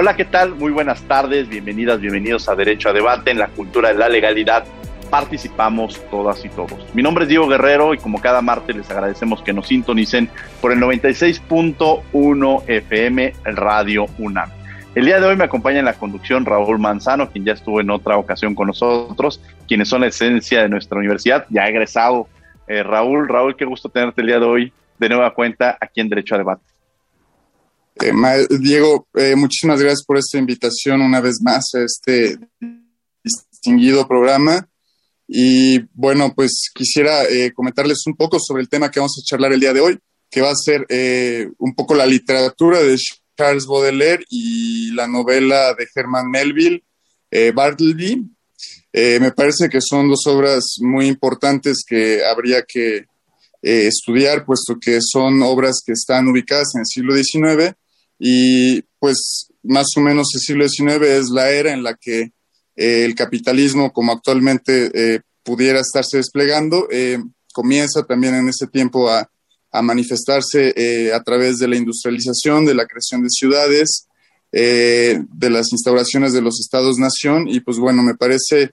Hola, ¿qué tal? Muy buenas tardes, bienvenidas, bienvenidos a Derecho a Debate en la cultura de la legalidad. Participamos todas y todos. Mi nombre es Diego Guerrero y como cada martes les agradecemos que nos sintonicen por el 96.1 FM Radio UNAM. El día de hoy me acompaña en la conducción Raúl Manzano, quien ya estuvo en otra ocasión con nosotros, quienes son la esencia de nuestra universidad, ya egresado. Eh, Raúl, Raúl, qué gusto tenerte el día de hoy de nueva cuenta aquí en Derecho a Debate. Eh, Diego, eh, muchísimas gracias por esta invitación una vez más a este distinguido programa. Y bueno, pues quisiera eh, comentarles un poco sobre el tema que vamos a charlar el día de hoy, que va a ser un poco la literatura de Charles Baudelaire y la novela de Herman Melville, Bartleby. me parece que son dos obras muy importantes que habría que estudiar, puesto que son obras que están ubicadas en el siglo XIX y pues más o menos el siglo XIX es la era en la que eh, el capitalismo como actualmente eh, pudiera estarse desplegando, eh, comienza también en ese tiempo a, a manifestarse a través de la industrialización, de la creación de ciudades, de las instauraciones de los estados-nación y pues bueno, me parece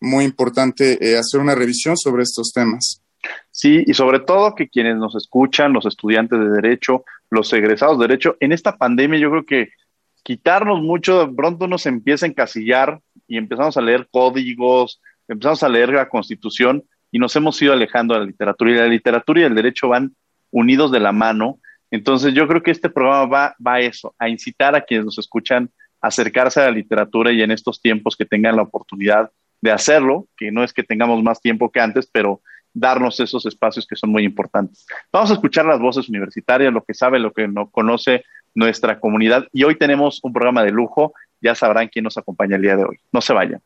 muy importante hacer una revisión sobre estos temas. Sí, y sobre todo que quienes nos escuchan, los estudiantes de derecho, los egresados de derecho, en esta pandemia yo creo que quitarnos mucho, pronto nos empieza a encasillar y empezamos a leer códigos, empezamos a leer la constitución y nos hemos ido alejando de la literatura. Y la literatura y el derecho van unidos de la mano. Entonces yo creo que este programa va, va a eso, a incitar a quienes nos escuchan a acercarse a la literatura y en estos tiempos que tengan la oportunidad de hacerlo, que no es que tengamos más tiempo que antes, pero darnos esos espacios que son muy importantes. Vamos a escuchar las voces universitarias, lo que sabe, lo que no conoce nuestra comunidad. Y hoy tenemos un programa de lujo. Ya sabrán quién nos acompaña el día de hoy. No se vayan.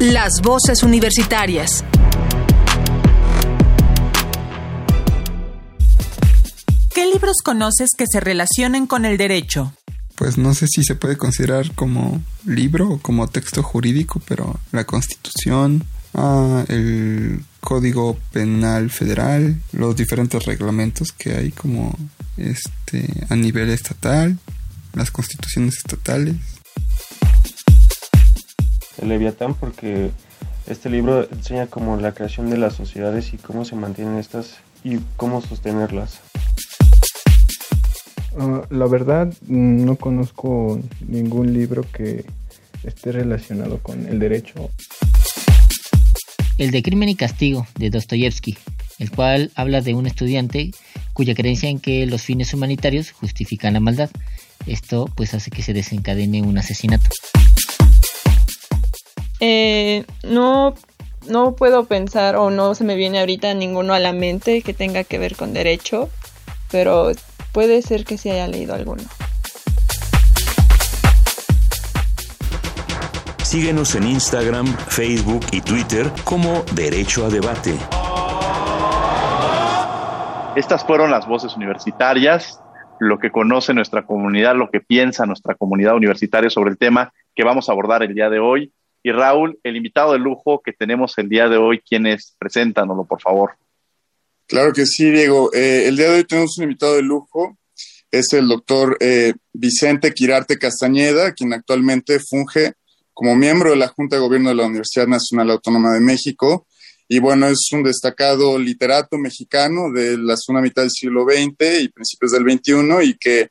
Las voces universitarias. ¿Qué libros conoces que se relacionen con el derecho? Pues no sé si se puede considerar como libro o como texto jurídico, pero la Constitución, ah, el Código Penal Federal, los diferentes reglamentos que hay como este a nivel estatal, las constituciones estatales. El Leviatán porque este libro enseña como la creación de las sociedades y cómo se mantienen estas y cómo sostenerlas. Ah, la verdad no conozco ningún libro que esté relacionado con el derecho. El de Crimen y Castigo de Dostoyevsky, el cual habla de un estudiante cuya creencia en que los fines humanitarios justifican la maldad. Esto pues hace que se desencadene un asesinato. Eh, no, no puedo pensar o no se me viene ahorita ninguno a la mente que tenga que ver con derecho, pero puede ser que se haya leído alguno. Síguenos en Instagram, Facebook y Twitter como Derecho a Debate. Estas fueron las voces universitarias, lo que conoce nuestra comunidad, lo que piensa nuestra comunidad universitaria sobre el tema que vamos a abordar el día de hoy. Y Raúl, el invitado de lujo que tenemos el día de hoy, ¿quién es? Preséntanoslo, por favor. Claro que sí, Diego. Eh, el día de hoy tenemos un invitado de lujo. Es el doctor eh, Vicente Quirarte Castañeda, quien actualmente funge como miembro de la Junta de Gobierno de la Universidad Nacional Autónoma de México. Y bueno, es un destacado literato mexicano de la segunda mitad del siglo XX y principios del XXI y que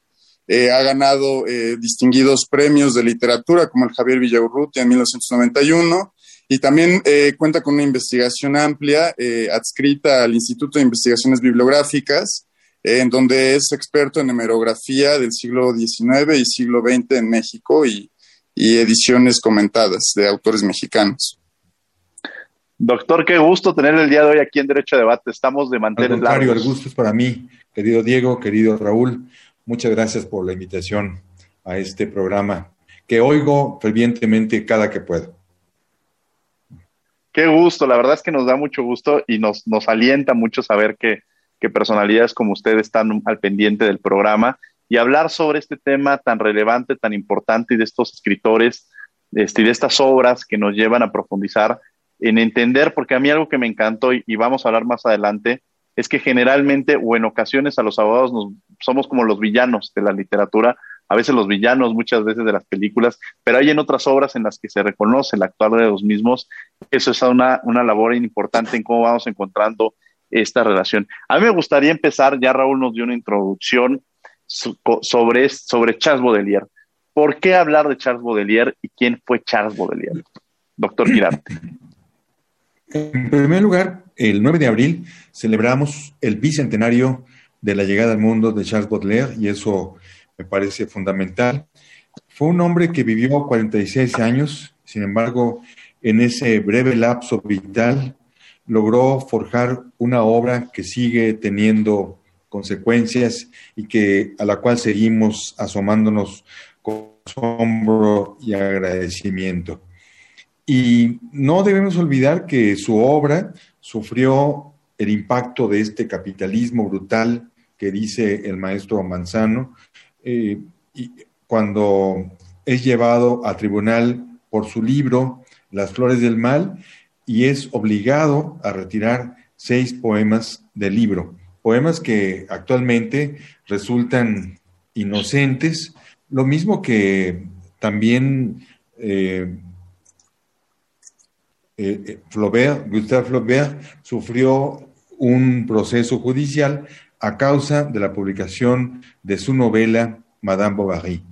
eh, ha ganado eh, distinguidos premios de literatura como el Javier Villaurrutia en 1991 Y también eh, cuenta con una investigación amplia eh, adscrita al Instituto de Investigaciones Bibliográficas, en donde es experto en hemerografía del siglo XIX y siglo XX en México y, y ediciones comentadas de autores mexicanos. Doctor, qué gusto tener el día de hoy aquí en Derecho a Debate. Estamos de mantener largos. el gusto es para mí, querido Diego, querido Raúl. Muchas gracias por la invitación a este programa que oigo fervientemente cada que puedo. Qué gusto, la verdad es que nos da mucho gusto y nos, nos alienta mucho saber que, que personalidades como usted están al pendiente del programa y hablar sobre este tema tan relevante, tan importante y de estos escritores este, y de estas obras que nos llevan a profundizar en entender, porque a mí algo que me encantó y, vamos a hablar más adelante, es que generalmente o en ocasiones a los abogados nos, somos como los villanos de la literatura, a veces los villanos, muchas veces de las películas, pero hay en otras obras en las que se reconoce el actuar de los mismos. Eso es una, una labor importante en cómo vamos encontrando esta relación. A mí me gustaría empezar, ya Raúl nos dio una introducción sobre, sobre Charles Baudelaire. ¿Por qué hablar de Charles Baudelaire y quién fue Charles Baudelaire? Doctor Girarte. En primer lugar, el 9 de abril celebramos el bicentenario de la llegada al mundo de Charles Baudelaire y eso me parece fundamental. Fue un hombre que vivió 46 años, sin embargo, en ese breve lapso vital logró forjar una obra que sigue teniendo consecuencias y que a la cual seguimos asomándonos con asombro y agradecimiento. Y no debemos olvidar que su obra sufrió el impacto de este capitalismo brutal que dice el maestro Manzano, eh, y cuando es llevado a tribunal por su libro Las Flores del Mal y es obligado a retirar seis poemas del libro, poemas que actualmente resultan inocentes, lo mismo que también eh, eh, Flaubert, Gustave Flaubert sufrió un proceso judicial a causa de la publicación de su novela Madame Bovary.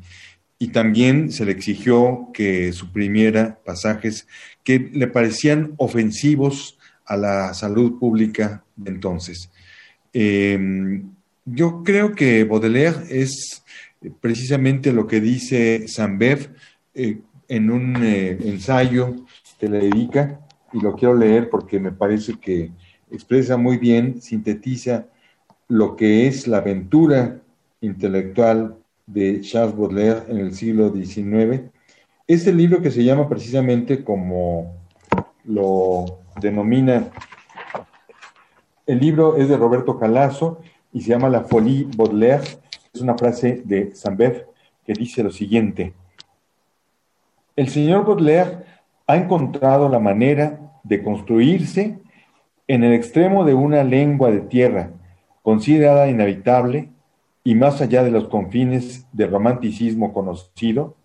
Y también se le exigió que suprimiera pasajes que le parecían ofensivos a la salud pública de entonces. Em, yo creo que Baudelaire es precisamente lo que dice Sambev eh, en un eh, ensayo que le dedica, y lo quiero leer porque me parece que expresa muy bien, sintetiza lo que es la aventura intelectual de Charles Baudelaire en el siglo XIX. Este libro que se llama precisamente como lo denomina, el libro es de Roberto Calazo y se llama La Folie Baudelaire. Es una frase de Sambev que dice lo siguiente. El señor Baudelaire ha encontrado la manera de construirse en el extremo de una lengua de tierra considerada inhabitable y más allá de los confines del romanticismo conocido,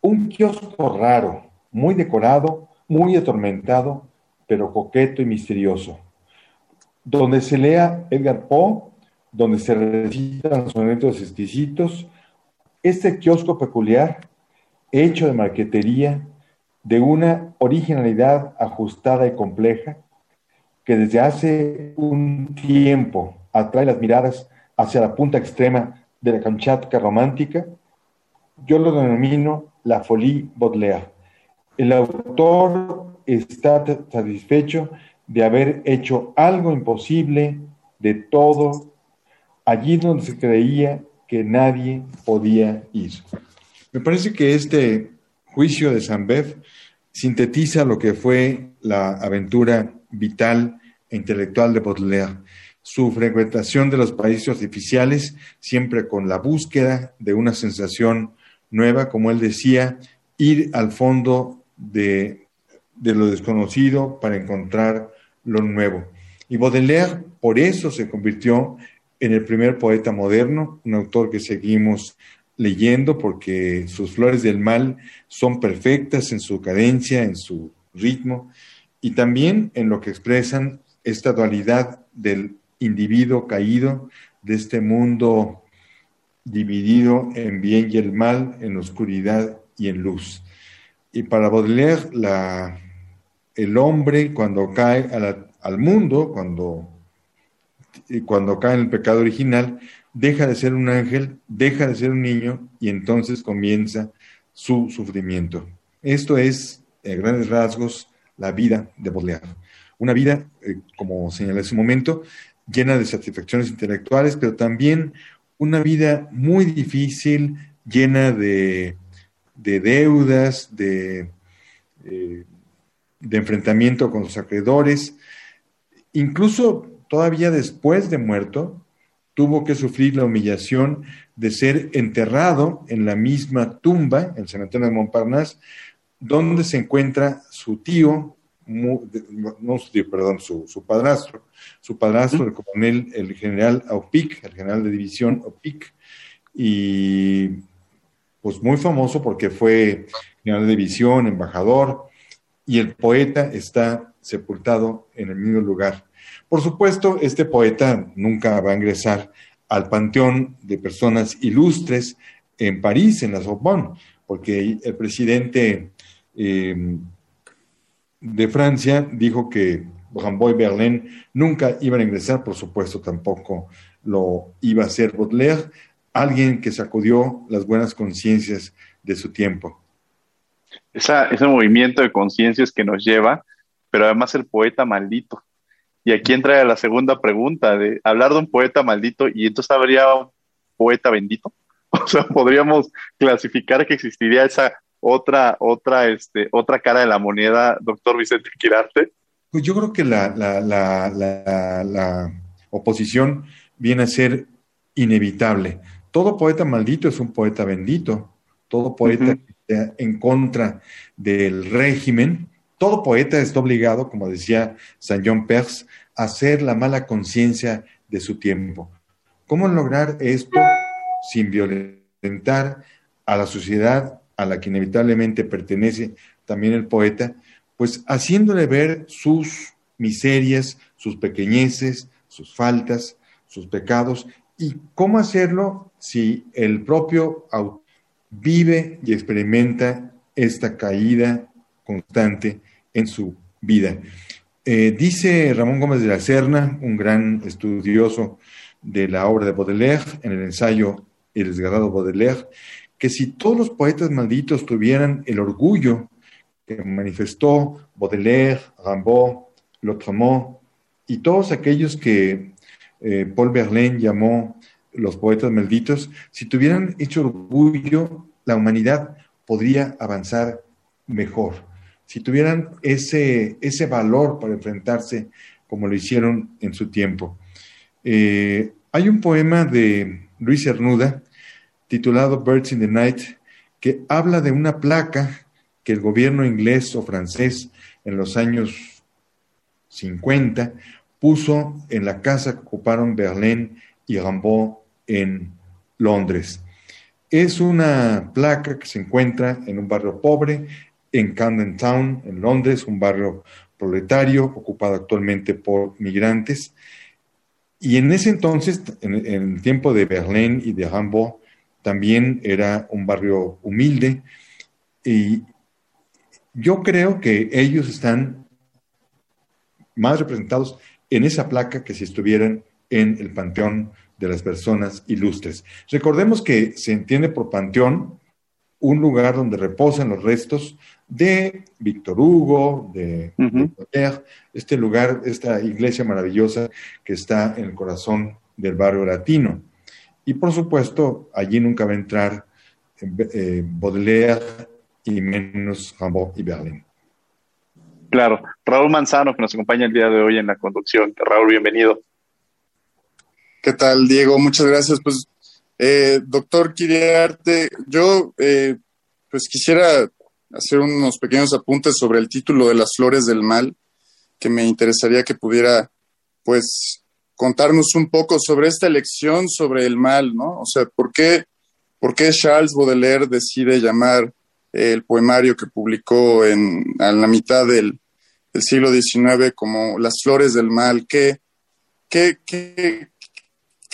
un kiosco raro, muy decorado, muy atormentado, pero coqueto y misterioso, donde se lea Edgar Poe, donde se recitan sonetos exquisitos, este kiosco peculiar, hecho de marquetería, de una originalidad ajustada y compleja, que desde hace un tiempo atrae las miradas hacia la punta extrema de la Kamchatka romántica, yo lo denomino la folie Baudelaire. El autor está satisfecho de haber hecho algo imposible de todo allí donde se creía que nadie podía ir. Me parece que este juicio de Bev sintetiza lo que fue la aventura vital e intelectual de Baudelaire su frecuentación de los países artificiales, siempre con la búsqueda de una sensación nueva, como él decía, ir al fondo de, lo desconocido para encontrar lo nuevo. Y Baudelaire por eso se convirtió en el primer poeta moderno, un autor que seguimos leyendo porque sus flores del mal son perfectas en su cadencia, en su ritmo y también en lo que expresan esta dualidad del individuo caído de este mundo dividido en bien y el mal, en oscuridad y en luz. Y para Baudelaire, la, el hombre cuando cae al mundo, cuando, cuando cae en el pecado original, deja de ser un ángel, deja de ser un niño y entonces comienza su sufrimiento. Esto es, en grandes rasgos, la vida de Baudelaire. Una vida, eh, como señalé hace un momento, llena de satisfacciones intelectuales, pero también una vida muy difícil, llena de, deudas, de, eh, de enfrentamiento con los acreedores. Incluso todavía después de muerto, tuvo que sufrir la humillación de ser enterrado en la misma tumba, el cementerio de Montparnasse, donde se encuentra su tío, no su tío, perdón, su, padrastro, su padrastro, el coronel, el general Aupic, el general de división Aupic, y pues muy famoso porque fue general de división, embajador, y el poeta está sepultado en el mismo lugar. Por supuesto, este poeta nunca va a ingresar al panteón de personas ilustres en París, en la Sorbonne, porque el presidente eh, de Francia dijo que Rambo y Berlín nunca iban a ingresar, por supuesto tampoco lo iba a hacer Baudelaire, alguien que sacudió las buenas conciencias de su tiempo. Ese movimiento de conciencias que nos lleva, pero además el poeta maldito. Y aquí entra la segunda pregunta de hablar de un poeta maldito y entonces habría un poeta bendito. O sea, podríamos clasificar que existiría esa otra, otra, este, otra cara de la moneda, doctor Vicente Quirarte. Pues yo creo que la, la, la, la oposición viene a ser inevitable todo poeta maldito es un poeta bendito, todo poeta en contra del régimen, todo poeta está obligado, como decía San John Perse, a hacer la mala conciencia de su tiempo. ¿Cómo lograr esto sin violentar a la sociedad a la que inevitablemente pertenece también el poeta? Pues haciéndole ver sus miserias, sus pequeñeces, sus faltas, sus pecados, y cómo hacerlo si el propio vive y experimenta esta caída constante en su vida. Eh, dice Ramón Gómez de la Serna, un gran estudioso de la obra de Baudelaire, en el ensayo El desgarrado Baudelaire, que si todos los poetas malditos tuvieran el orgullo que manifestó Baudelaire, Rimbaud, Lautréamont y todos aquellos que eh, Paul Verlaine llamó los poetas malditos, si tuvieran hecho orgullo, la humanidad podría avanzar mejor. Si tuvieran ese, ese valor para enfrentarse como lo hicieron en su tiempo. Eh, hay un poema de Luis Cernuda titulado Birds in the Night que habla de una placa que el gobierno inglés o francés en los años 50 puso en la casa que ocuparon Berlín y Rimbaud en Londres. Es una placa que se encuentra en un barrio pobre, en Camden Town, en Londres, un barrio proletario ocupado actualmente por migrantes. Y en ese entonces, en, el tiempo de Berlín y de Rimbaud, también era un barrio humilde. Y yo creo que ellos están más representados en esa placa que si estuvieran en el Panteón de las personas ilustres. Recordemos que se entiende por panteón un lugar donde reposan los restos de Víctor Hugo, de, este lugar, esta iglesia maravillosa que está en el corazón del barrio latino. Y por supuesto, allí nunca va a entrar eh, Baudelaire y menos Rimbaud y Berlín. Claro, Raúl Manzano, que nos acompaña el día de hoy en la conducción. Raúl, bienvenido. ¿Qué tal, Diego? Muchas gracias. Pues, eh, doctor Kiriarte, yo eh, pues quisiera hacer unos pequeños apuntes sobre el título de Las Flores del Mal, que me interesaría que pudiera, pues, contarnos un poco sobre esta elección sobre el mal, ¿no? O sea, ¿por qué, por qué Charles Baudelaire decide llamar el poemario que publicó en, a la mitad del, siglo XIX como Las Flores del Mal? ¿Qué, qué, qué,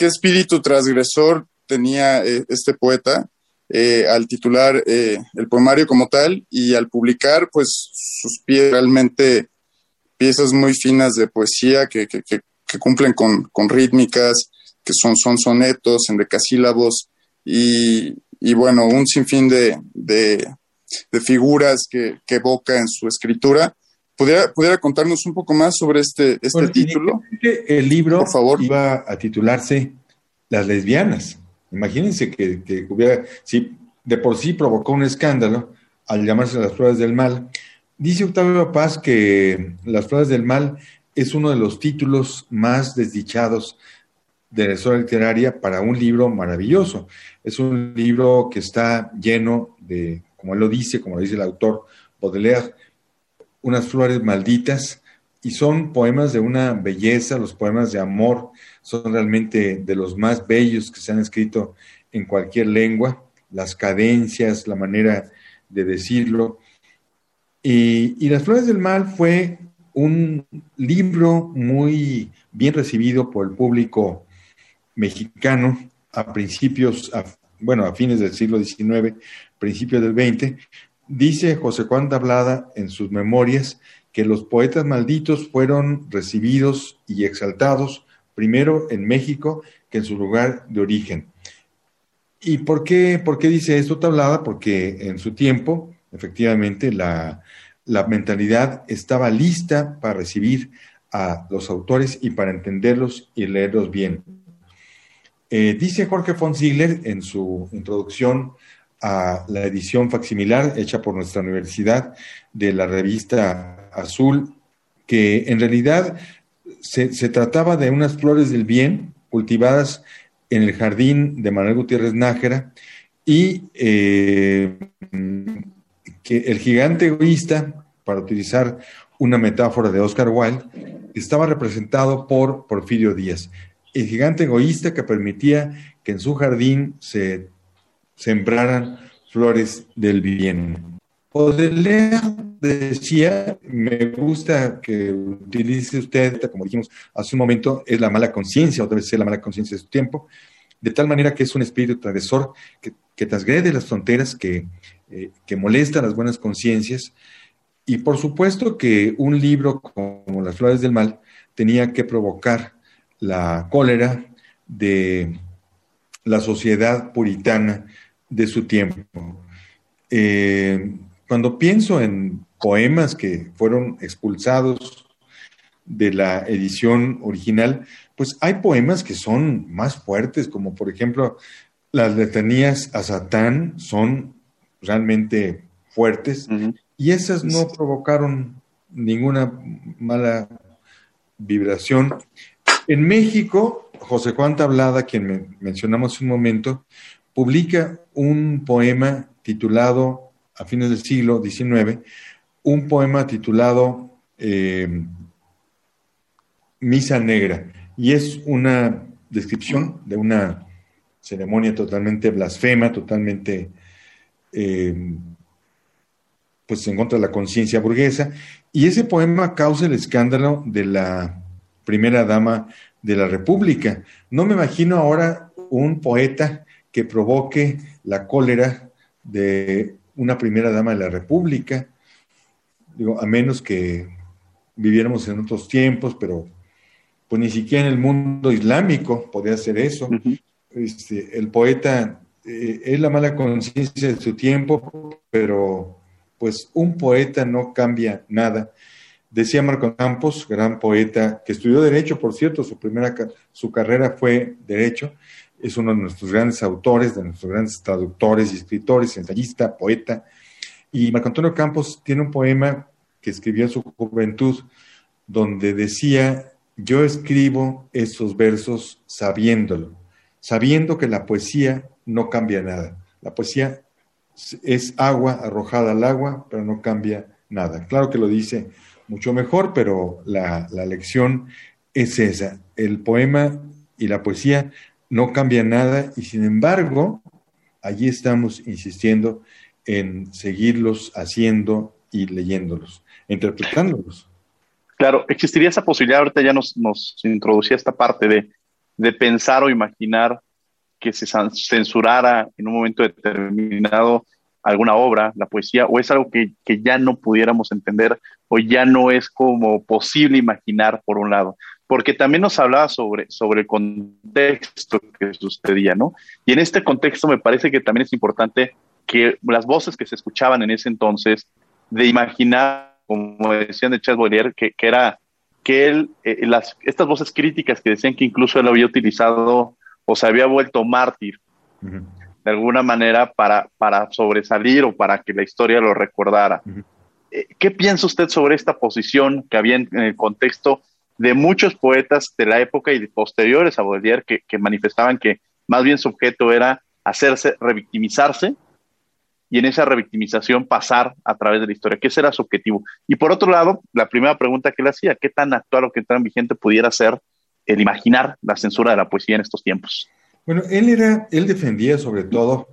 qué espíritu transgresor tenía eh, este poeta eh, al titular eh, el poemario como tal y al publicar, pues sus pies realmente piezas muy finas de poesía que, cumplen con, con, rítmicas, que son, son sonetos en decasílabos y, bueno, un sinfín de, de, figuras que, evoca en su escritura. ¿Pudiera, ¿Pudiera contarnos un poco más sobre este, este título? El libro Por favor. iba a titularse Las lesbianas. Imagínense que, que hubiera, si de por sí provocó un escándalo al llamarse Las Pruebas del Mal. Dice Octavio Paz que Las Pruebas del Mal es uno de los títulos más desdichados de la historia literaria para un libro maravilloso. Es un libro que está lleno de, como él lo dice, como lo dice el autor Baudelaire, unas flores malditas y son poemas de una belleza, los poemas de amor son realmente de los más bellos que se han escrito en cualquier lengua, las cadencias, la manera de decirlo. Y, y Las Flores del Mal fue un libro muy bien recibido por el público mexicano a principios, bueno, a fines del siglo XIX, principios del XX, dice José Juan Tablada en sus memorias que los poetas malditos fueron recibidos y exaltados primero en México que en su lugar de origen. ¿Y por qué, por qué dice esto Tablada? Porque en su tiempo, efectivamente, la, la mentalidad estaba lista para recibir a los autores y para entenderlos y leerlos bien. Eh, dice Jorge von Ziegler en su introducción a la edición facsimilar hecha por nuestra universidad de la revista Azul, que en realidad se, trataba de unas flores del bien cultivadas en el jardín de Manuel Gutiérrez Nájera y eh, que el gigante egoísta, para utilizar una metáfora de Oscar Wilde, estaba representado por Porfirio Díaz. El gigante egoísta que permitía que en su jardín se sembraran flores del bien. Baudelaire decía, me gusta que utilice usted, como dijimos hace un momento, es la mala conciencia, o debe ser la mala conciencia de su tiempo, de tal manera que es un espíritu transgresor que, que transgrede las fronteras, que, eh, que molesta las buenas conciencias. Y por supuesto que un libro como Las Flores del Mal tenía que provocar la cólera de la sociedad puritana de su tiempo. Eh, cuando pienso en poemas que fueron expulsados de la edición original, pues hay poemas que son más fuertes, como por ejemplo las letanías a Satán son realmente fuertes y esas no provocaron ninguna mala vibración. En México, José Juan Tablada, quien mencionamos hace un momento, publica un poema titulado, a fines del siglo XIX, un poema titulado eh, Misa Negra, y es una descripción de una ceremonia totalmente blasfema, totalmente eh, pues en contra de la conciencia burguesa, y ese poema causa el escándalo de la primera dama de la República. No me imagino ahora un poeta que provoque la cólera de una primera dama de la República, digo, a menos que viviéramos en otros tiempos, pero pues ni siquiera en el mundo islámico podía hacer eso. este, el poeta eh, es la mala conciencia de su tiempo, pero pues un poeta no cambia nada. Decía Marco Campos, gran poeta, que estudió Derecho, por cierto, su primera su carrera fue Derecho, es uno de nuestros grandes autores, de nuestros grandes traductores y escritores, ensayista, poeta. Y Marco Antonio Campos tiene un poema que escribió en su juventud, donde decía, yo escribo esos versos sabiéndolo, sabiendo que la poesía no cambia nada. La poesía es agua arrojada al agua, pero no cambia nada. Claro que lo dice mucho mejor, pero la, lección es esa. El poema y la poesía no cambian nada y sin embargo, allí estamos insistiendo en seguirlos haciendo y leyéndolos, interpretándolos. Claro, existiría esa posibilidad, ahorita ya nos, nos introducía esta parte de, de pensar o imaginar que se censurara en un momento determinado alguna obra, la poesía, o es algo que, que, ya no pudiéramos entender o ya no es como posible imaginar por un lado? Porque también nos hablaba sobre, sobre el contexto que sucedía, ¿no? Y en este contexto me parece que también es importante que las voces que se escuchaban en ese entonces, de imaginar, como decían de Charles Baudelaire, que, que era que él, eh, las, estas voces críticas que decían que incluso él había utilizado o se había vuelto mártir de alguna manera para, para sobresalir o para que la historia lo recordara. Eh, ¿Qué piensa usted sobre esta posición que había en, el contexto de muchos poetas de la época y de posteriores a Baudelaire que, que manifestaban que más bien su objeto era hacerse, revictimizarse y en esa revictimización pasar a través de la historia, que ese era su objetivo. Y por otro lado, la primera pregunta que le hacía, ¿qué tan actual o qué tan vigente pudiera ser el imaginar la censura de la poesía en estos tiempos? Bueno, él era, él defendía sobre todo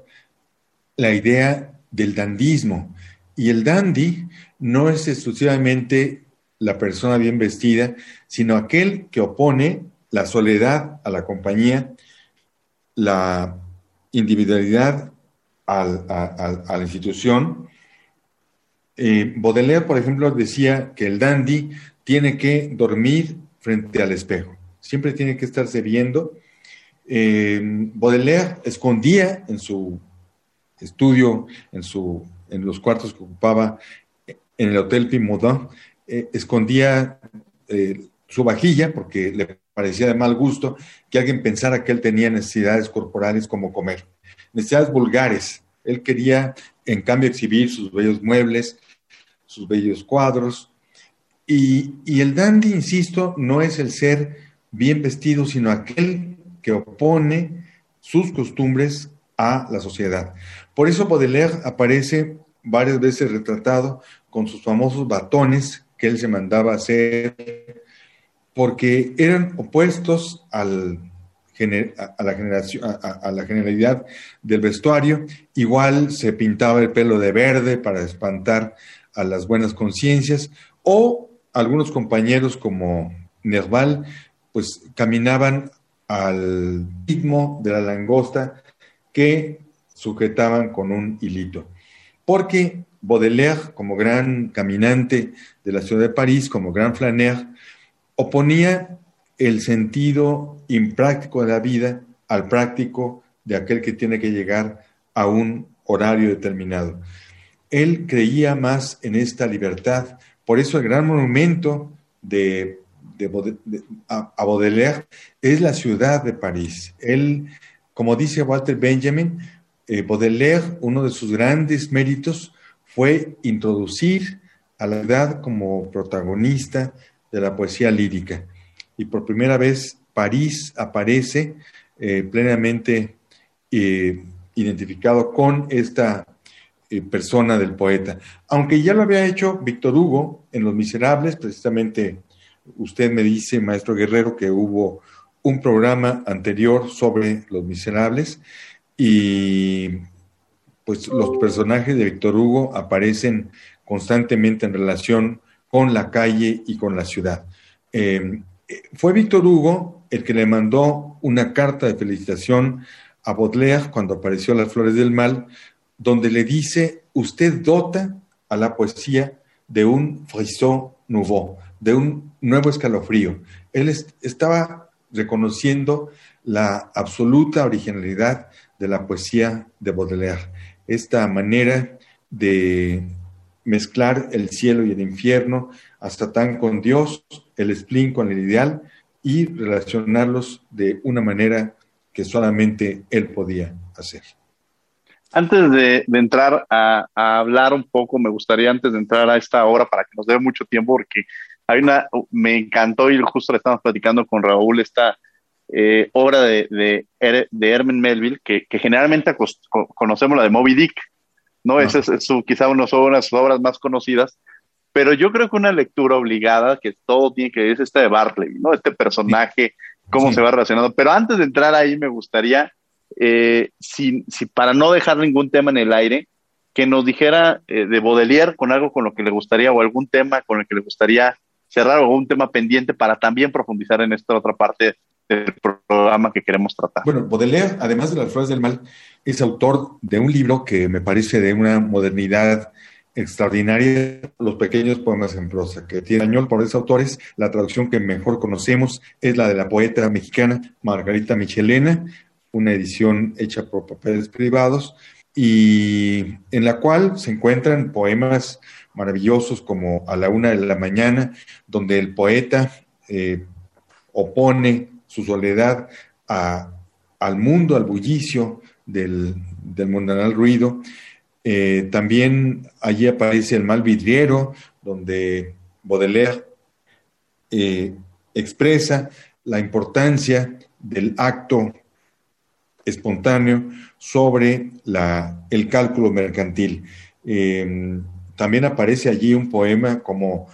la idea del dandismo. Y el dandy no es exclusivamente la persona bien vestida, sino aquel que opone la soledad a la compañía, la individualidad a, la institución. Eh, Baudelaire, por ejemplo, decía que el dandy tiene que dormir frente al espejo, siempre tiene que estarse viendo. Eh, Baudelaire escondía en su estudio, en, su, en los cuartos que ocupaba en el Hotel Pimodin, eh, escondía su vajilla porque le parecía de mal gusto que alguien pensara que él tenía necesidades corporales como comer necesidades vulgares. Él quería, en cambio, exhibir sus bellos muebles, sus bellos cuadros. Y, el dandy, insisto, no es el ser bien vestido, sino aquel que opone sus costumbres a la sociedad. Por eso Baudelaire aparece varias veces retratado con sus famosos batones que él se mandaba hacer, porque eran opuestos al, a, la generación, a, la generalidad del vestuario. Igual se pintaba el pelo de verde para espantar a las buenas conciencias o algunos compañeros como Nerval pues caminaban al ritmo de la langosta que sujetaban con un hilito. Porque Baudelaire, como gran caminante de la ciudad de París, como gran flaneur, oponía el sentido impráctico de la vida al práctico de aquel que tiene que llegar a un horario determinado. Él creía más en esta libertad, por eso el gran monumento de, a, Baudelaire es la ciudad de París. Él, como dice Walter Benjamin, eh, Baudelaire, uno de sus grandes méritos fue introducir a la ciudad como protagonista de la poesía lírica y por primera vez París aparece eh, plenamente eh, identificado con esta eh, persona del poeta. Aunque ya lo había hecho Víctor Hugo en Los Miserables, precisamente usted me dice, maestro Guerrero, que hubo un programa anterior sobre Los Miserables y pues los personajes de Víctor Hugo aparecen constantemente en relación con la calle y con la ciudad fue Víctor Hugo el que le mandó una carta de felicitación a Baudelaire cuando apareció Las Flores del Mal, donde le dice, usted dota a la poesía de un frisson nouveau, de un nuevo escalofrío. Él estaba reconociendo la absoluta originalidad de la poesía de Baudelaire, esta manera de mezclar el cielo y el infierno, hasta tan con Dios, el spleen con el ideal y relacionarlos de una manera que solamente él podía hacer. Antes de, entrar a, hablar un poco, me gustaría antes de entrar a esta obra para que nos dé mucho tiempo, porque hay una, me encantó y justo le estamos platicando con Raúl esta eh, obra de, de, de Herman Melville, que, generalmente conocemos la de Moby Dick, ¿no? Esa es, su, quizá una de sus obras más conocidas, pero yo creo que una lectura obligada, que todo tiene que ver, es esta de Bartley, ¿no? Este personaje, cómo se va relacionando. Pero antes de entrar ahí, me gustaría, eh, si, si, para no dejar ningún tema en el aire, que nos dijera eh, de Baudelaire con algo con lo que le gustaría, o algún tema con el que le gustaría cerrar, o algún tema pendiente para también profundizar en esta otra parte del programa que queremos tratar. Bueno, Baudelaire, además de Las Flores del Mal, es autor de un libro que me parece de una modernidad extraordinaria, Los pequeños poemas en prosa, que tiene español por esos autores. La traducción que mejor conocemos es la de la poeta mexicana Margarita Michelena, una edición hecha por papeles privados, y en la cual se encuentran poemas maravillosos como A la una de la mañana, donde el poeta eh, opone su soledad al mundo, al bullicio del, del mundanal ruido. Eh, también allí aparece el mal vidriero, donde Baudelaire eh, expresa la importancia del acto espontáneo sobre la, el cálculo mercantil. Em, también aparece allí un poema como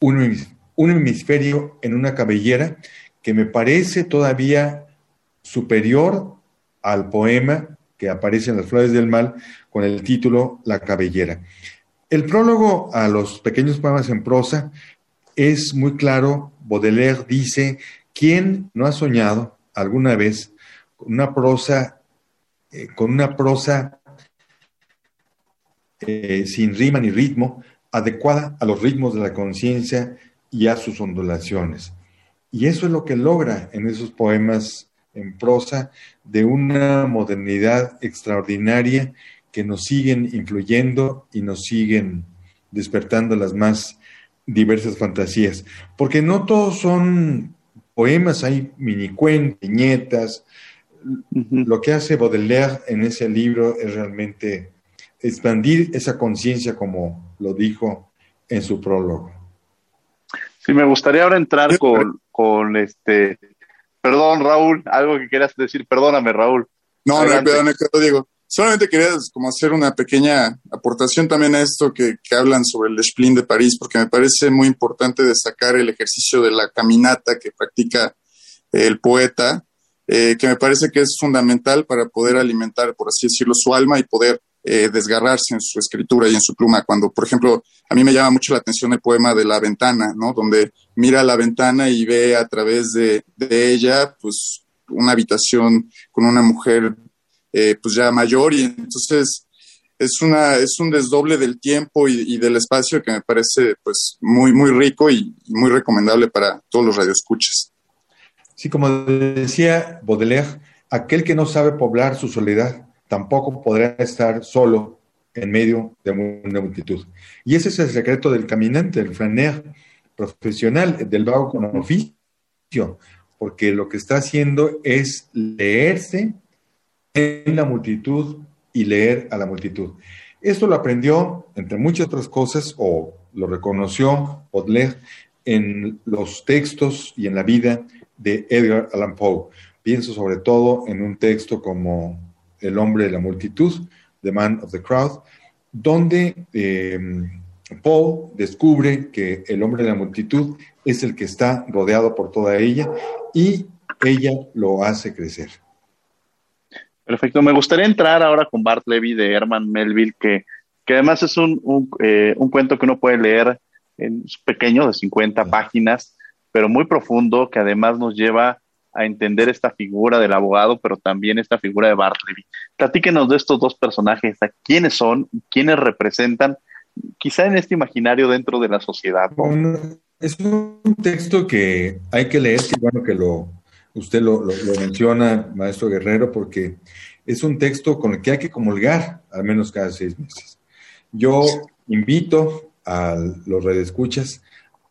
un, un hemisferio en una cabellera que me parece todavía superior al poema que aparece en las Flores del Mal con el título La cabellera. El prólogo a los pequeños poemas en prosa es muy claro. Baudelaire dice, ¿quién no ha soñado alguna vez con una prosa, eh, con una prosa eh, sin rima ni ritmo, adecuada a los ritmos de la conciencia y a sus ondulaciones? Y eso es lo que logra en esos poemas en prosa de una modernidad extraordinaria que nos siguen influyendo y nos siguen despertando las más diversas fantasías. Porque no todos son poemas, hay minicuentos, viñetas. Lo que hace Baudelaire en ese libro es realmente expandir esa conciencia como lo dijo en su prólogo. Sí, me gustaría ahora entrar con, con este Perdón, Raúl, algo que quieras decir. Perdóname, Raúl. No, no, perdón, no, digo. Solamente quería como hacer una pequeña aportación también a esto que, hablan sobre el Spleen de París, porque me parece muy importante destacar el ejercicio de la caminata que practica el poeta, eh, que me parece que es fundamental para poder alimentar, por así decirlo, su alma y poder eh, desgarrarse en su escritura y en su pluma. Cuando, por ejemplo, a mí me llama mucho la atención el poema de La Ventana, ¿no? Donde mira la ventana y ve a través de, ella, pues, una habitación con una mujer, eh, pues ya mayor y entonces es una es un desdoble del tiempo y, del espacio que me parece pues muy muy rico y, muy recomendable para todos los radioescuchas. Sí, como decía Baudelaire, aquel que no sabe poblar su soledad tampoco podrá estar solo en medio de una multitud. Y ese es el secreto del caminante, del flaner profesional, del vago con oficio, porque lo que está haciendo es leerse en la multitud y leer a la multitud. Esto lo aprendió, entre muchas otras cosas, o lo reconoció Baudelaire en los textos y en la vida de Edgar Allan Poe. Pienso sobre todo en un texto como el hombre de la multitud, The Man of the Crowd, donde eh, Paul descubre que el hombre de la multitud es el que está rodeado por toda ella y ella lo hace crecer. Perfecto. Me gustaría entrar ahora con Bart Levy de Herman Melville, que, que además es un, un, eh, un, cuento que uno puede leer en pequeño, de 50 páginas, pero muy profundo, que además nos lleva a entender esta figura del abogado, pero también esta figura de Bartleby. Platíquenos de estos dos personajes, quiénes son, quiénes representan, quizá en este imaginario dentro de la sociedad. es un texto que hay que leer, que bueno que lo, usted lo, menciona, maestro Guerrero, porque es un texto con el que hay que comulgar al menos cada seis meses. Yo invito a los redescuchas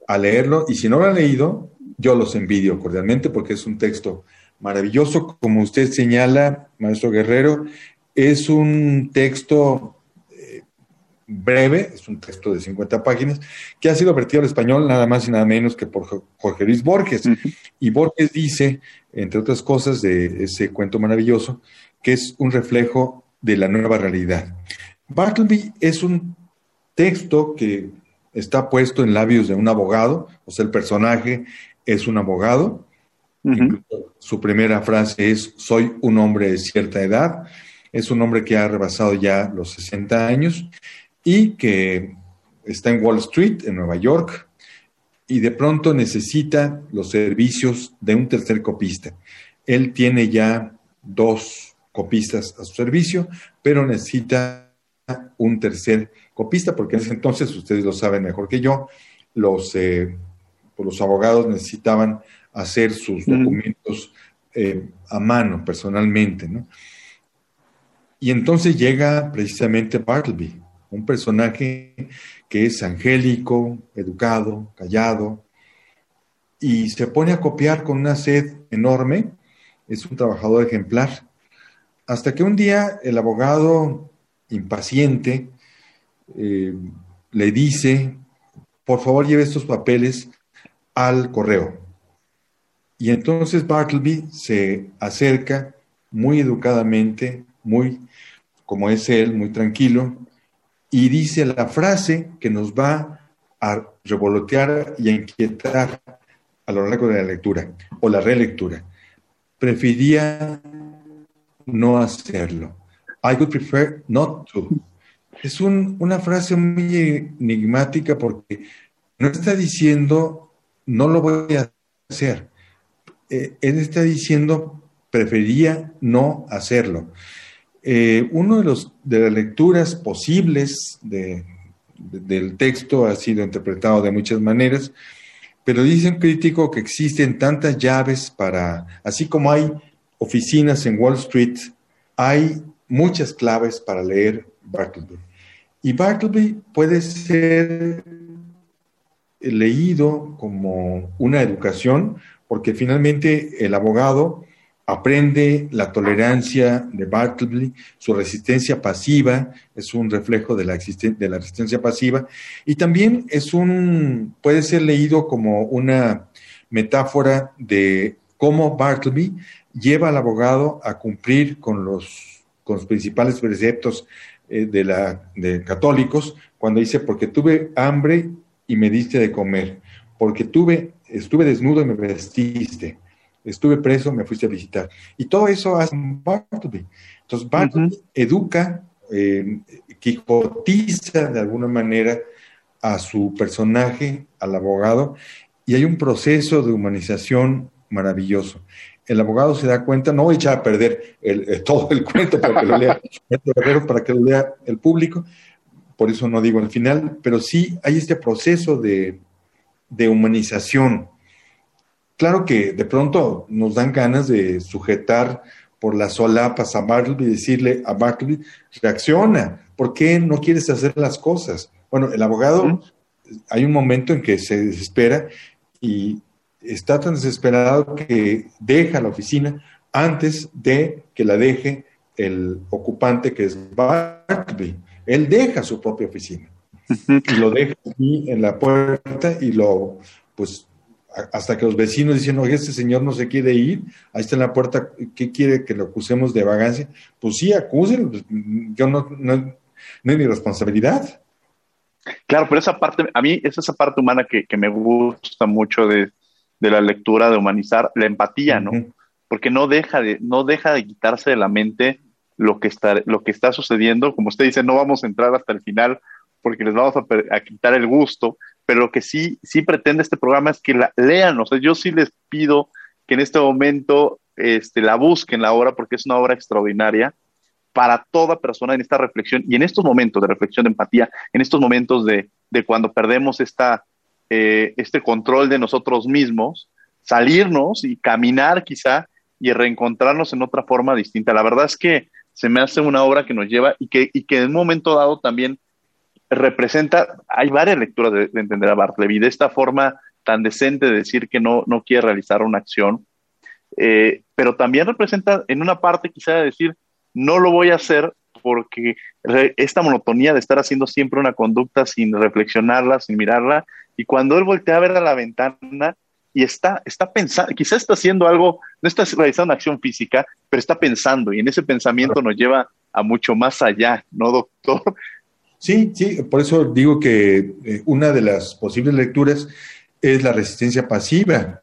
a leerlo y si no lo han leído, yo los envidio cordialmente porque es un texto maravilloso. Como usted señala, maestro Guerrero, es un texto eh, breve, es un texto de 50 páginas, que ha sido vertido al español nada más y nada menos que por Jorge Luis Borges. Y Borges dice, entre otras cosas, de ese cuento maravilloso, que es un reflejo de la nueva realidad. Bartleby es un texto que está puesto en labios de un abogado, o sea, el personaje es un abogado. Su primera frase es, soy un hombre de cierta edad. Es un hombre que ha rebasado ya los 60 años y que está en Wall Street, en Nueva York, y de pronto necesita los servicios de un tercer copista. Él tiene ya dos copistas a su servicio, pero necesita un tercer copista, porque en ese entonces, ustedes lo saben mejor que yo, los, eh, pues los abogados necesitaban hacer sus documentos eh, a mano, personalmente. ¿no? Y entonces llega precisamente Bartleby, un personaje que es angélico, educado, callado, y se pone a copiar con una sed enorme, es un trabajador ejemplar, hasta que un día el abogado impaciente eh, le dice, por favor lleve estos papeles al correo. Y entonces Bartleby se acerca muy educadamente, muy como es él, muy tranquilo, y dice la frase que nos va a revolotear y a inquietar a lo largo de la lectura o la relectura. Prefería no hacerlo. I would prefer not to. Es una frase muy enigmática porque no está diciendo no lo voy a hacer. Eh, él está diciendo prefería no hacerlo. Eh, uno de, los, de las lecturas posibles del texto ha sido interpretado de muchas maneras, pero dice un crítico que existen tantas llaves para, así como hay oficinas en Wall Street, hay muchas claves para leer Bartleby. Y Bartleby puede ser leído como una educación, porque finalmente el abogado aprende la tolerancia de Bartleby, su resistencia pasiva es un reflejo de la, de la resistencia pasiva y también es un, puede ser leído como una metáfora de cómo Bartleby lleva al abogado a cumplir con los, con los principales preceptos eh, de, la, de católicos cuando dice, porque tuve hambre y me diste de comer, porque tuve, estuve desnudo y me vestiste, estuve preso, me fuiste a visitar. Y todo eso hace Bartleby. Entonces, Bartleby educa, eh, quijotiza de alguna manera a su personaje, al abogado, y hay un proceso de humanización maravilloso. El abogado se da cuenta, no echa a perder el, todo el cuento para que lo lea, para que lo lea el público, por eso no digo al final, pero sí hay este proceso de, de humanización Claro que de pronto nos dan ganas de sujetar por las solapas a Bartleby y decirle a Bartleby, reacciona, ¿por qué no quieres hacer las cosas? Bueno, el abogado, hay un momento en que se desespera y está tan desesperado que deja la oficina antes de que la deje el ocupante que es Bartleby. Él deja su propia oficina y lo deja aquí en la puerta y lo, pues, hasta que los vecinos dicen, oye, este señor no se quiere ir, ahí está en la puerta, ¿qué quiere que lo acusemos de vagancia? Pues sí, acúsenlo, pues, yo no, no, es mi responsabilidad. Claro, pero esa parte, a mí es esa parte humana que, me gusta mucho de, la lectura, de humanizar, la empatía, ¿no? Porque no deja de, no deja de quitarse de la mente lo que está, lo que está sucediendo. Como usted dice, no vamos a entrar hasta el final porque les vamos a, a quitar el gusto, pero lo que sí, sí pretende este programa es que la lean, o sea, yo sí les pido que en este momento este, la busquen la obra porque es una obra extraordinaria para toda persona en esta reflexión y en estos momentos de reflexión de empatía, en estos momentos de, de cuando perdemos esta, eh, este control de nosotros mismos, salirnos y caminar quizá y reencontrarnos en otra forma distinta. La verdad es que se me hace una obra que nos lleva y que, y que en un momento dado también representa, hay varias lecturas de, entender a Bartleby, de esta forma tan decente de decir que no, no quiere realizar una acción, eh, pero también representa en una parte quizá de decir, no lo voy a hacer porque esta monotonía de estar haciendo siempre una conducta sin reflexionarla, sin mirarla, y cuando él voltea a ver a la ventana y está, está pensando, quizá está haciendo algo, no está realizando una acción física, pero está pensando, y en ese pensamiento nos lleva a mucho más allá, ¿no, doctor? Sí, sí, por eso digo que eh, una de las posibles lecturas es la resistencia pasiva.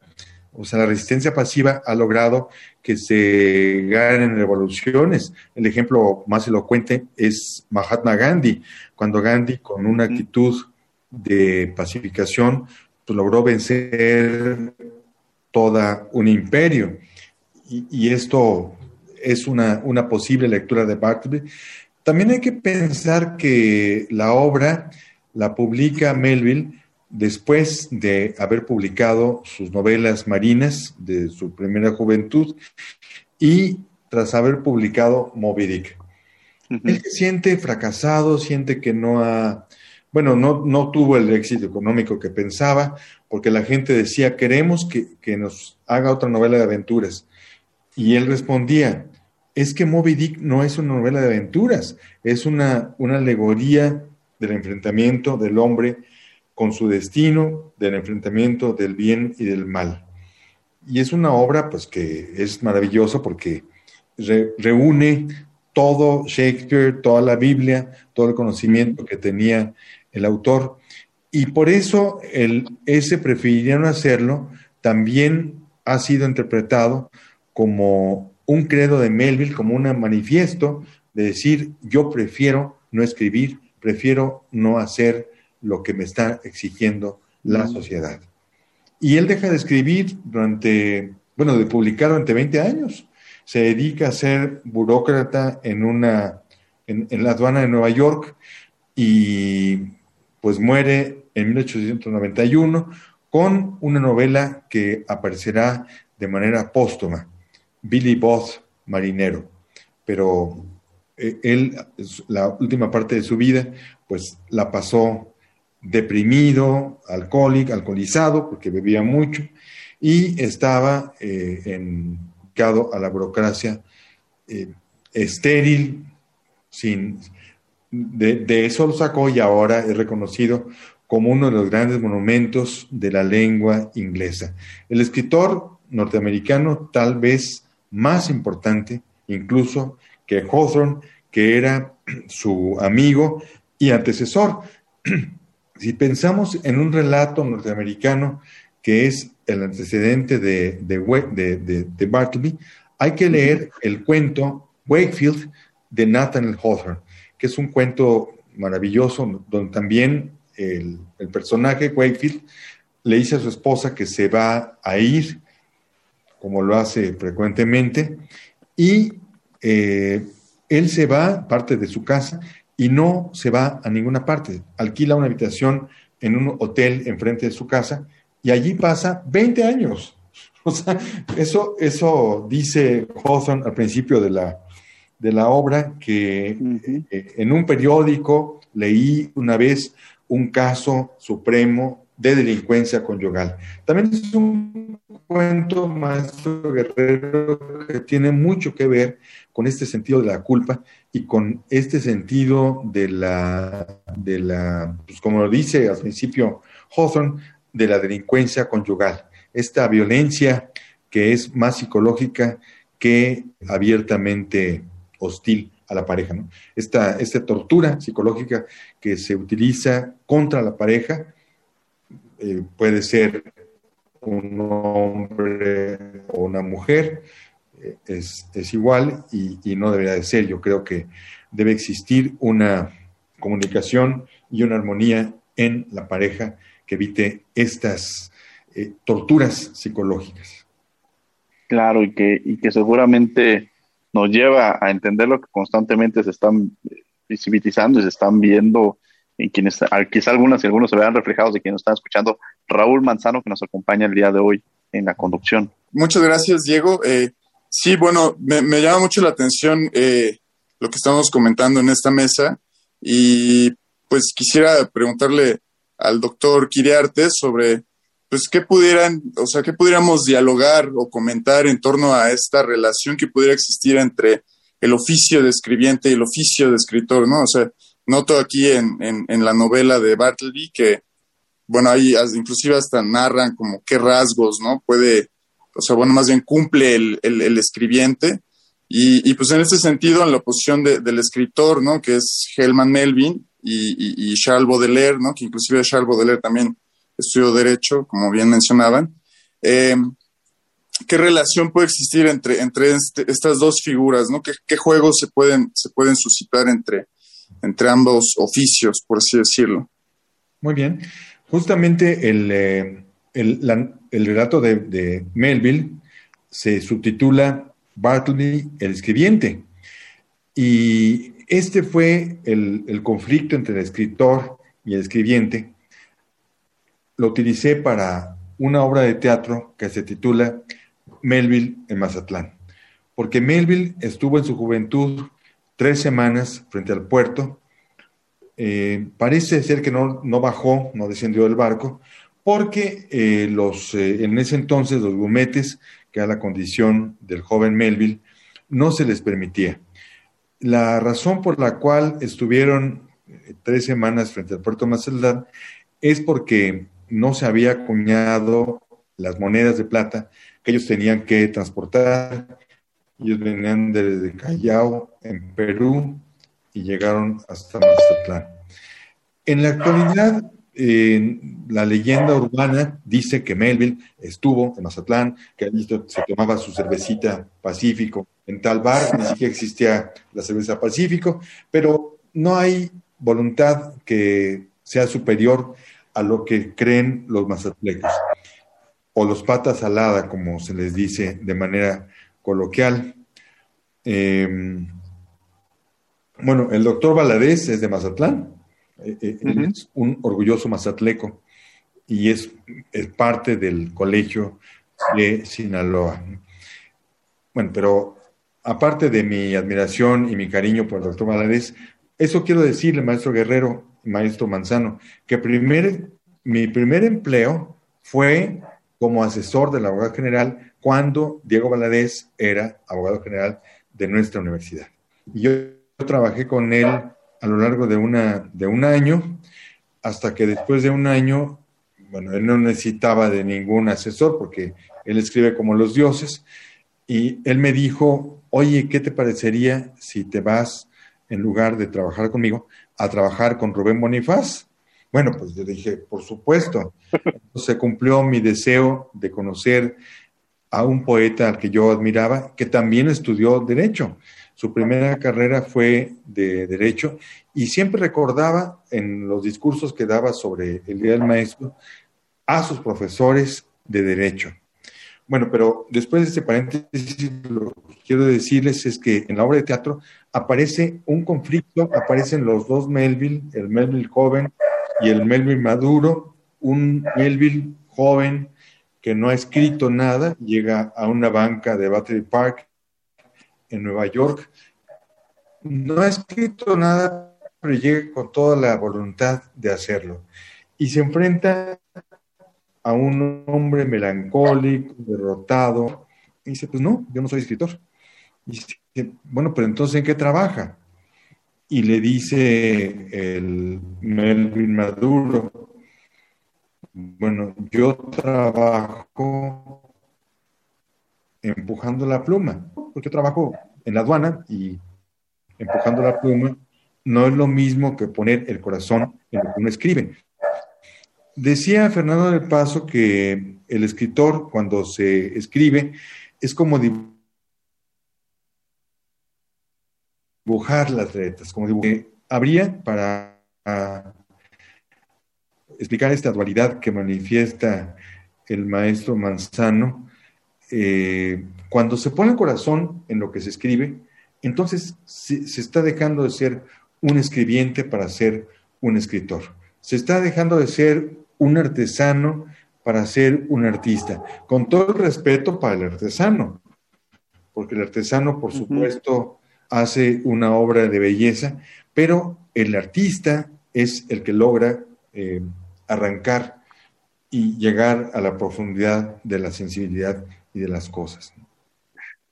O sea, la resistencia pasiva ha logrado que se ganen revoluciones. El ejemplo más elocuente es Mahatma Gandhi, cuando Gandhi con una actitud de pacificación, logró vencer toda un imperio. Y, esto es una, una, posible lectura de Bartleby. También hay que pensar que la obra la publica Melville después de haber publicado sus novelas marinas de su primera juventud y tras haber publicado Moby Dick. Él se siente fracasado, siente que no ha, bueno, no, no, tuvo el éxito económico que pensaba, porque la gente decía, queremos que, que, nos haga otra novela de aventuras. Y él respondía, es que Moby Dick no es una novela de aventuras, es una, una alegoría del enfrentamiento del hombre con su destino, del enfrentamiento del bien y del mal. Y es una obra pues que es maravillosa porque reúne todo Shakespeare, toda la Biblia, todo el conocimiento que tenía el autor. Y por eso el, ese prefirieron hacerlo también ha sido interpretado como un credo de Melville, como un manifiesto de decir, yo prefiero no escribir, prefiero no hacer lo que me está exigiendo la sociedad. Y él deja de escribir durante, bueno, de publicar durante 20 años. Se dedica a ser burócrata en una, en, la aduana de Nueva York y pues muere en 1891 con una novela que aparecerá de manera póstuma, Billy Both, marinero. Pero eh, él, la última parte de su vida, pues la pasó deprimido, alcohólico, alcoholizado, porque bebía mucho, y estaba eh, a la burocracia eh, estéril, sin, de, eso lo sacó y ahora es reconocido como uno de los grandes monumentos de la lengua inglesa. El escritor norteamericano tal vez más importante incluso que Hawthorne, que era su amigo y antecesor. Si pensamos en un relato norteamericano que es el antecedente de, de, de, Bartleby, hay que leer el cuento Wakefield de Nathaniel Hawthorne, que es un cuento maravilloso donde también el, personaje Wakefield le dice a su esposa que se va a ir, como lo hace frecuentemente, y eh, él se va, parte de su casa, y no se va a ninguna parte. Alquila una habitación en un hotel enfrente de su casa y allí pasa 20 años. O sea, eso, eso dice Hawthorne al principio de la, de la obra, que eh, en un periódico leí una vez un caso supremo de delincuencia conyugal. También es un cuento, maestro Guerrero, que tiene mucho que ver con este sentido de la culpa y con este sentido de la, de la pues como lo dice al principio Hawthorne, de la delincuencia conyugal, esta violencia que es más psicológica que abiertamente hostil a la pareja. Esta, esta tortura psicológica que se utiliza contra la pareja eh, puede ser un hombre o una mujer, es, igual y, no debería de ser. Yo creo que debe existir una comunicación y una armonía en la pareja que evite estas eh, torturas psicológicas. Claro, y que, y que seguramente nos lleva a entender lo que constantemente se están visibilizando y se están viendo en quienes, quizá algunas y algunos se vean reflejados de quienes están escuchando. Raúl Manzano, que nos acompaña el día de hoy en la conducción. Muchas gracias, Diego. Eh, Sí, bueno, me, llama mucho la atención eh, lo que estamos comentando en esta mesa y pues quisiera preguntarle al doctor Kiriarte sobre pues qué pudieran, o sea, qué pudiéramos dialogar o comentar en torno a esta relación que pudiera existir entre el oficio de escribiente y el oficio de escritor, ¿no? O sea, noto aquí en, en la novela de Bartleby que, bueno, ahí inclusive hasta narran como qué rasgos, ¿no? Puede o sea, bueno, más bien cumple el, el, escribiente. Y, y, pues en ese sentido, en la posición del escritor, ¿no? Que es Helman Melvin y, y, Charles Baudelaire, ¿no? Que inclusive Charles Baudelaire también estudió Derecho, como bien mencionaban. Eh, ¿Qué relación puede existir entre, entre este, estas dos figuras, ¿no? ¿Qué, ¿Qué, juegos se pueden, se pueden suscitar entre, entre ambos oficios, por así decirlo? Muy bien. Justamente el, eh, el relato de, de, Melville se subtitula Bartleby, el escribiente. Y este fue el, el conflicto entre el escritor y el escribiente. Lo utilicé para una obra de teatro que se titula Melville en Mazatlán, porque Melville estuvo en su juventud tres semanas frente al puerto. Eh, parece ser que no, no, bajó, no descendió del barco, porque eh, los, eh, en ese entonces los gumetes, que era la condición del joven Melville, no se les permitía. La razón por la cual estuvieron tres semanas frente al puerto Mazatlán es porque no se había acuñado las monedas de plata que ellos tenían que transportar. Ellos venían desde Callao, en Perú, y llegaron hasta Mazatlán. En la actualidad, la leyenda urbana dice que Melville estuvo en Mazatlán, que allí se tomaba su cervecita Pacífico en tal bar, ni siquiera existía la cerveza Pacífico, pero no hay voluntad que sea superior a lo que creen los mazatlecos, o los patas salada, como se les dice de manera coloquial. Em, bueno, el doctor Valadez es de Mazatlán, eh, eh, es un orgulloso mazatleco y es, parte del colegio de Sinaloa. Bueno, pero aparte de mi admiración y mi cariño por el doctor Valadez, eso quiero decirle, maestro Guerrero, maestro Manzano, que mi primer empleo fue como asesor del abogado general cuando Diego Valadez era abogado general de nuestra universidad. Y yo, trabajé con él a lo largo de, una, de un año, hasta que después de un año, bueno, él no necesitaba de ningún asesor porque él escribe como los dioses, y él me dijo, oye, ¿qué te parecería si te vas, en lugar de trabajar conmigo, a trabajar con Rubén Bonifaz. Bueno, pues yo dije, por supuesto. Se cumplió mi deseo de conocer a un poeta al que yo admiraba, que también estudió Derecho. Su primera carrera fue de Derecho y siempre recordaba en los discursos que daba sobre el Día del Maestro a sus profesores de Derecho. Bueno, pero después de este paréntesis, lo que quiero decirles es que en la obra de teatro aparece un conflicto, aparecen los dos Melville, el Melville joven y el Melville maduro, un Melville joven que no ha escrito nada, llega a una banca de Battery Park en Nueva York, no ha escrito nada, pero llega con toda la voluntad de hacerlo. Y se enfrenta a un hombre melancólico, derrotado, y dice, pues no, yo no soy escritor. Y dice, bueno, pero entonces ¿en qué trabaja? Y le dice el Melvin Maduro, bueno, yo trabajo empujando la pluma, porque trabajo en la aduana y empujando la pluma no es lo mismo que poner el corazón en lo que uno escribe. Decía Fernando del Paso que el escritor cuando se escribe es como las letras, como dibujar. Habría para explicar esta dualidad que manifiesta el maestro Manzano, eh, cuando se pone el corazón en lo que se escribe, entonces se, se está dejando de ser un escribiente para ser un escritor. Se está dejando de ser un artesano para ser un artista, con todo el respeto para el artesano, porque el artesano, por supuesto, hace una obra de belleza, pero el artista es el que logra eh, arrancar y llegar a la profundidad de la sensibilidad y de las cosas.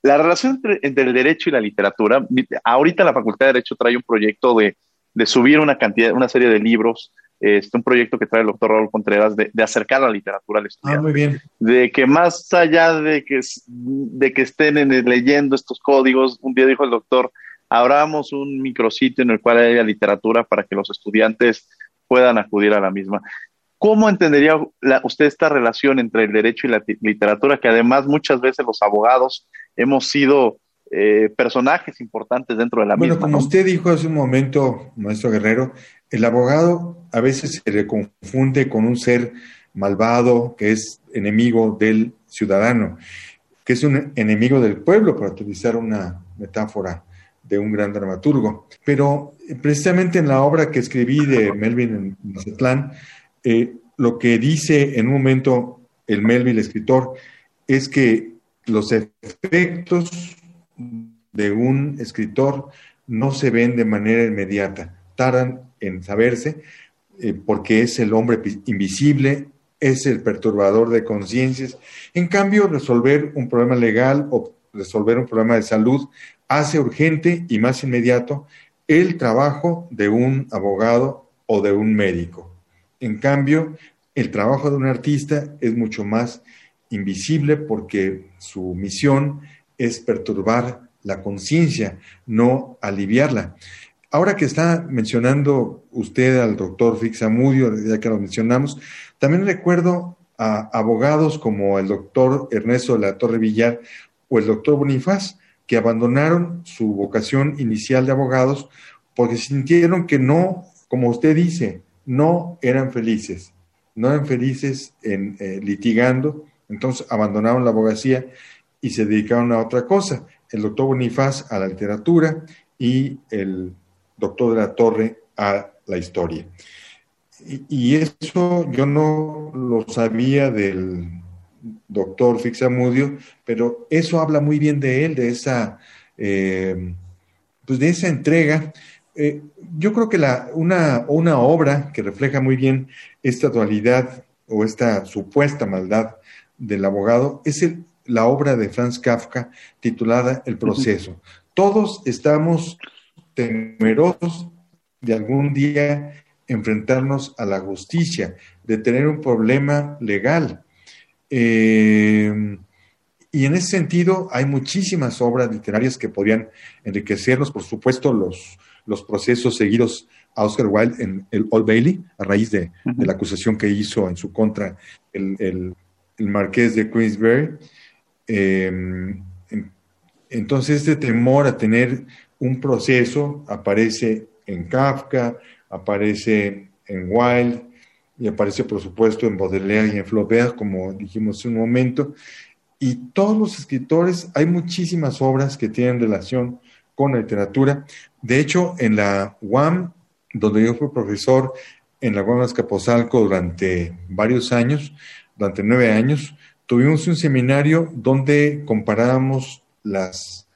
La relación entre, el derecho y la literatura, ahorita la Facultad de Derecho trae un proyecto de, de subir una cantidad, una serie de libros este, un proyecto que trae el doctor Raúl Contreras de, acercar la literatura al estudiante. Ah, muy bien. De que más allá de que, de que estén leyendo estos códigos, un día dijo el doctor, abramos un micrositio en el cual haya literatura para que los estudiantes puedan acudir a la misma. ¿Cómo entendería usted esta relación entre el derecho y la literatura, que además muchas veces los abogados hemos sido eh, personajes importantes dentro de la misma? Bueno, como usted dijo hace un momento, maestro Guerrero, El abogado a veces se le confunde con un ser malvado que es enemigo del ciudadano, que es un enemigo del pueblo, para utilizar una metáfora de un gran dramaturgo. Pero precisamente en la obra que escribí de Melvin Mazatlán, eh, lo que dice en un momento el Melvin, el escritor, es que los efectos de un escritor no se ven de manera inmediata, tardan en saberse, eh, porque es el hombre invisible, es el perturbador de conciencias. En cambio, resolver un problema legal o resolver un problema de salud hace urgente y más inmediato el trabajo de un abogado o de un médico. En cambio, el trabajo de un artista es mucho más invisible porque su misión es perturbar la conciencia, no aliviarla. Ahora que está mencionando usted al doctor Fixamudio, ya que lo mencionamos, también recuerdo a abogados como el doctor Ernesto de la Torre Villar o el doctor Bonifaz, que abandonaron su vocación inicial de abogados porque sintieron que no, como usted dice, no eran felices, no eran felices en eh, litigando, entonces abandonaron la abogacía y se dedicaron a otra cosa. El doctor Bonifaz a la literatura y el doctor de la Torre a la historia. Y, eso yo no lo sabía del doctor Fixamudio, pero eso habla muy bien de él, de esa, eh, pues de esa entrega. Eh, yo creo que la, una, una obra que refleja muy bien esta dualidad o esta supuesta maldad del abogado es la obra de Franz Kafka titulada El proceso. Todos estamos temerosos de algún día enfrentarnos a la justicia, de tener un problema legal. Eh, y en ese sentido hay muchísimas obras literarias que podrían enriquecernos, por supuesto, los, los procesos seguidos a Oscar Wilde en el Old Bailey, a raíz de, la acusación que hizo en su contra el, marqués de Queensberry. Eh, entonces, este temor a tener un proceso aparece en Kafka, aparece en Wilde y aparece, por supuesto, en Baudelaire y en Flaubert, como dijimos hace un momento. Y todos los escritores, hay muchísimas obras que tienen relación con la literatura. De hecho, en la UAM, donde yo fui profesor en la UAM Escaposalco durante varios años, durante nueve años, tuvimos un seminario donde comparábamos las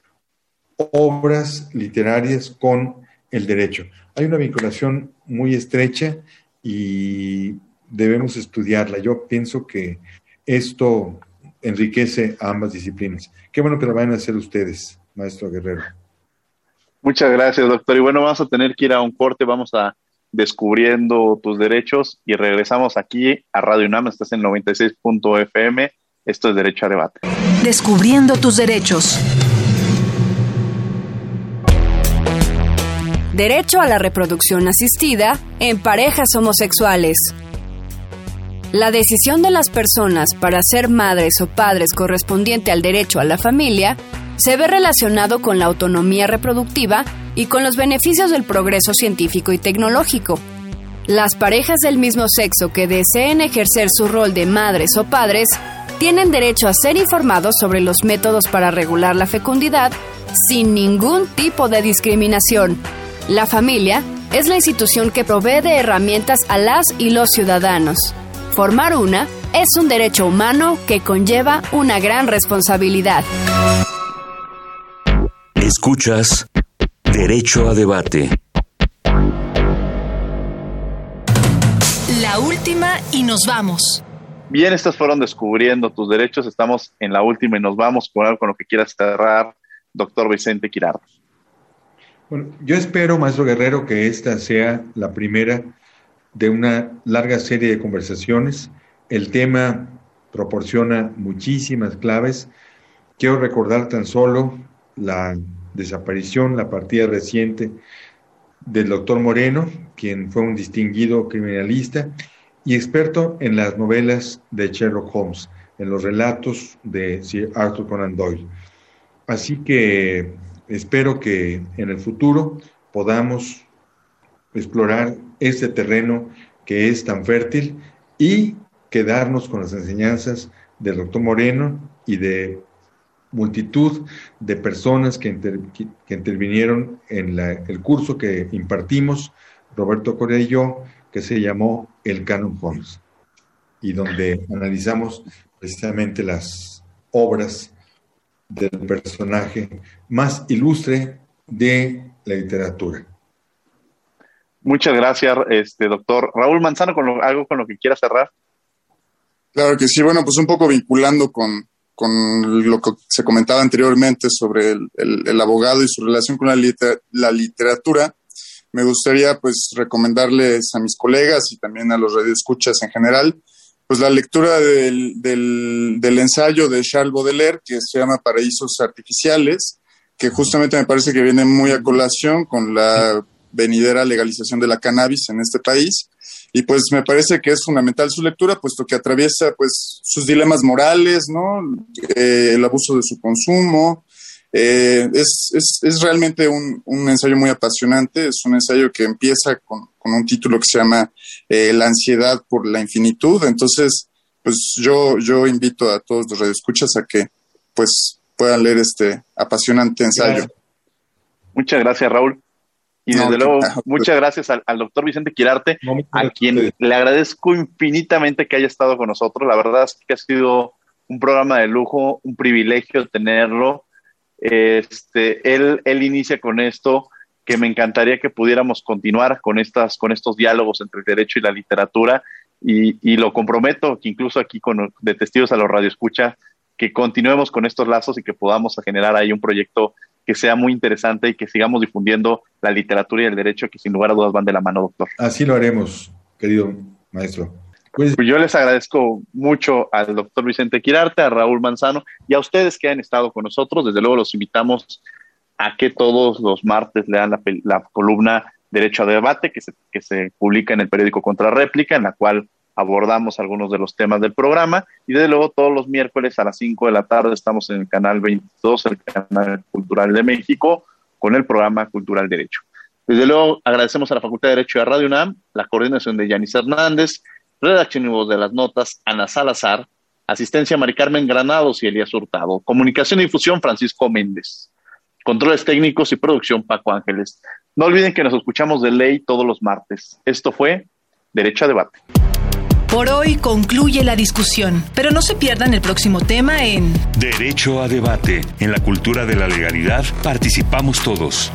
obras literarias con el derecho. Hay una vinculación muy estrecha y debemos estudiarla. Yo pienso que esto enriquece a ambas disciplinas. Qué bueno que lo vayan a hacer ustedes, maestro Guerrero. Muchas gracias, doctor. Y bueno, vamos a tener que ir a un corte, vamos a descubriendo tus derechos y regresamos aquí a Radio UNAM, estás en 96.fm, esto es Derecho a Debate. Descubriendo tus derechos. Derecho a la reproducción asistida en parejas homosexuales. La decisión de las personas para ser madres o padres correspondiente al derecho a la familia se ve relacionado con la autonomía reproductiva y con los beneficios del progreso científico y tecnológico. Las parejas del mismo sexo que deseen ejercer su rol de madres o padres tienen derecho a ser informados sobre los métodos para regular la fecundidad sin ningún tipo de discriminación la familia es la institución que provee de herramientas a las y los ciudadanos. Formar una es un derecho humano que conlleva una gran responsabilidad. Escuchas Derecho a Debate. La última y nos vamos. Bien, estas fueron descubriendo tus derechos. Estamos en la última y nos vamos con algo con lo que quieras cerrar, doctor Vicente Quirardo. Bueno, yo espero, maestro Guerrero, que esta sea la primera de una larga serie de conversaciones. El tema proporciona muchísimas claves. Quiero recordar tan solo la desaparición, la partida reciente del doctor Moreno, quien fue un distinguido criminalista y experto en las novelas de Sherlock Holmes, en los relatos de Sir Arthur Conan Doyle. Así que espero que en el futuro podamos explorar este terreno que es tan fértil y quedarnos con las enseñanzas del doctor Moreno y de multitud de personas que, intervinieron en el curso que impartimos, Roberto Corea y yo, que se llamó El Canon Holmes, y donde analizamos precisamente las obras del personaje más ilustre de la literatura. Muchas gracias, este doctor Raúl Manzano, con algo con lo que quiera cerrar. Claro que sí, bueno, pues un poco vinculando con, lo que se comentaba anteriormente sobre el, abogado y su relación con la, la, literatura, me gustaría pues recomendarles a mis colegas y también a los radioescuchas en general, pues la lectura del, del, del ensayo de Charles Baudelaire que se llama Paraísos Artificiales, que justamente me parece que viene muy a colación con la venidera legalización de la cannabis en este país. Y pues me parece que es fundamental su lectura, puesto que atraviesa pues sus dilemas morales, ¿no? Eh, el abuso de su consumo. Eh, es, es, es, realmente un, un, ensayo muy apasionante, es un ensayo que empieza con, con un título que se llama eh, La ansiedad por la infinitud. Entonces, pues yo, yo invito a todos los radioescuchas a que pues puedan leer este apasionante ensayo. Muchas gracias, Raúl. Y desde luego, muchas gracias al, doctor Vicente Quirarte, a quien le agradezco infinitamente que haya estado con nosotros. La verdad es que ha sido un programa de lujo, un privilegio tenerlo. Este, él, él inicia con esto, que me encantaría que pudiéramos continuar con, estas, con estos diálogos entre el derecho y la literatura. Y, y lo comprometo, que incluso aquí con, de testigos a los radioescuchas, que continuemos con estos lazos y que podamos generar ahí un proyecto que sea muy interesante y que sigamos difundiendo la literatura y el derecho que sin lugar a dudas van de la mano, doctor. Así lo haremos, querido maestro. Pues, pues yo les agradezco mucho al doctor Vicente Quirarte, a Raúl Manzano y a ustedes que han estado con nosotros. Desde luego los invitamos a que todos los martes lean la, columna Derecho a Debate que se, que se publica en el periódico Contra Réplica, en la cual abordamos algunos de los temas del programa y desde luego todos los miércoles a las 5 de la tarde estamos en el canal 22, el canal cultural de México, con el programa Cultural Derecho. Desde luego agradecemos a la Facultad de Derecho de Radio UNAM, la coordinación de Yanis Hernández, redacción y voz de las notas Ana Salazar, asistencia Mari Carmen Granados y Elías Hurtado, comunicación y difusión Francisco Méndez, controles técnicos y producción Paco Ángeles. No olviden que nos escuchamos de ley todos los martes. Esto fue Derecho a Debate. Por hoy concluye la discusión, pero no se pierdan el próximo tema en Derecho a debate. En la cultura de la legalidad participamos todos.